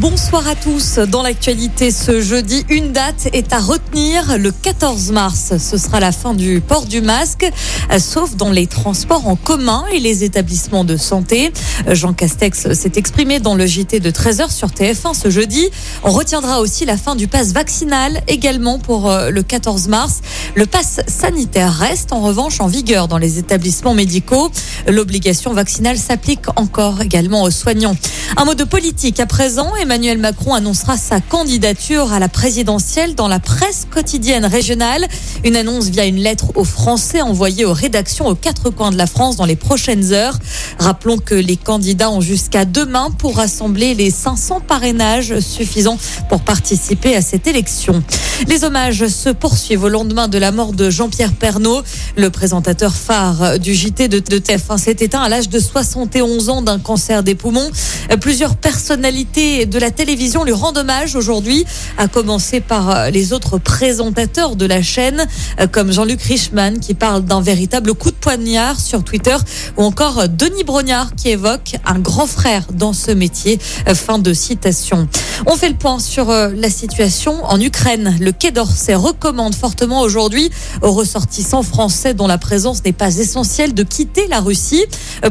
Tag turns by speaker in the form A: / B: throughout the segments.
A: Bonsoir à tous. Dans l'actualité ce jeudi, une date est à retenir, le 14 mars. Ce sera la fin du port du masque, sauf dans les transports en commun et les établissements de santé. Jean Castex s'est exprimé dans le JT de 13h sur TF1 ce jeudi. On retiendra aussi la fin du pass vaccinal également pour euh, le 14 mars. Le pass sanitaire reste en revanche en vigueur dans les établissements médicaux. L'obligation vaccinale s'applique encore également aux soignants. Un mot de politique à présent. Emmanuel Macron annoncera sa candidature à la présidentielle dans la presse quotidienne régionale. Une annonce via une lettre aux Français envoyée aux rédactions aux quatre coins de la France dans les prochaines heures. Rappelons que les candidats ont jusqu'à demain pour rassembler les 500 parrainages suffisants pour participer à cette élection. Les hommages se poursuivent au lendemain de la mort de Jean-Pierre Pernaud. Le présentateur phare du JT de, TF1 s'est éteint à l'âge de 71 ans d'un cancer des poumons. Plusieurs personnalités de la télévision lui rendent hommage aujourd'hui, à commencer par euh, les autres présentateurs de la chaîne, euh, comme Jean-Luc Richman qui parle d'un véritable coup de poignard sur Twitter, ou encore euh, Denis Brognard qui évoque un grand frère dans ce métier. Fin de citation. On fait le point sur la situation en Ukraine. Le Quai d'Orsay recommande fortement aujourd'hui aux ressortissants français dont la présence n'est pas essentielle de quitter la Russie.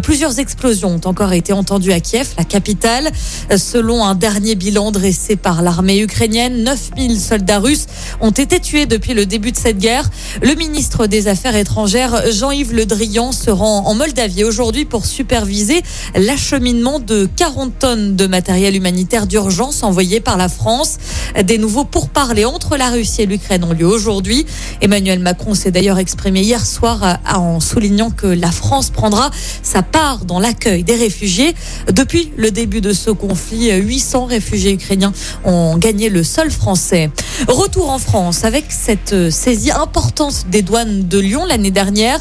A: Plusieurs explosions ont encore été entendues à Kiev, la capitale. Selon un dernier bilan dressé par l'armée ukrainienne, 9000 soldats russes ont été tués depuis le début de cette guerre. Le ministre des Affaires étrangères, Jean-Yves Le Drian, se rend en Moldavie aujourd'hui pour superviser l'acheminement de 40 tonnes de matériel humanitaire d'urgence envoyé par la France. Des nouveaux pourparlers entre la Russie et l'Ukraine ont lieu aujourd'hui. Emmanuel Macron s'est d'ailleurs exprimé hier soir en soulignant que la France prendra sa part dans l'accueil des réfugiés. Depuis le début de ce conflit, 800 réfugiés ukrainiens ont gagné le sol français. Retour en France avec cette saisie importante des douanes de Lyon l'année dernière.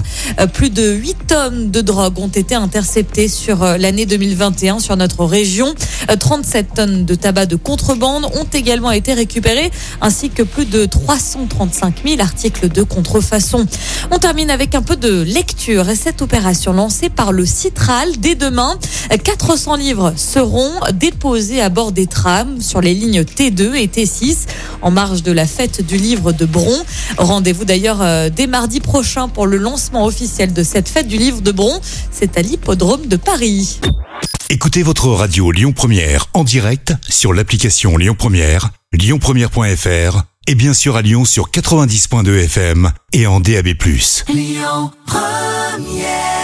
A: Plus de 8 tonnes de drogue ont été interceptées sur l'année 2021 sur notre région. 37 tonnes de tabac de contrebande ont également été récupérées ainsi que plus de 335 000 articles de contrefaçon. On termine avec un peu de lecture et cette opération lancée par le Citral dès demain. 400 livres seront déposés à bord des trams sur les lignes T2 et T6 en marge de la fête du livre de Bron. Rendez-vous d'ailleurs euh, dès mardi prochain pour le lancement officiel de cette fête du livre de Bron. C'est à l'hippodrome de Paris.
B: Écoutez votre radio Lyon Première en direct sur l'application Lyon Première, lyonpremière.fr et bien sûr à Lyon sur 90.2 FM et en DAB+. Lyon Première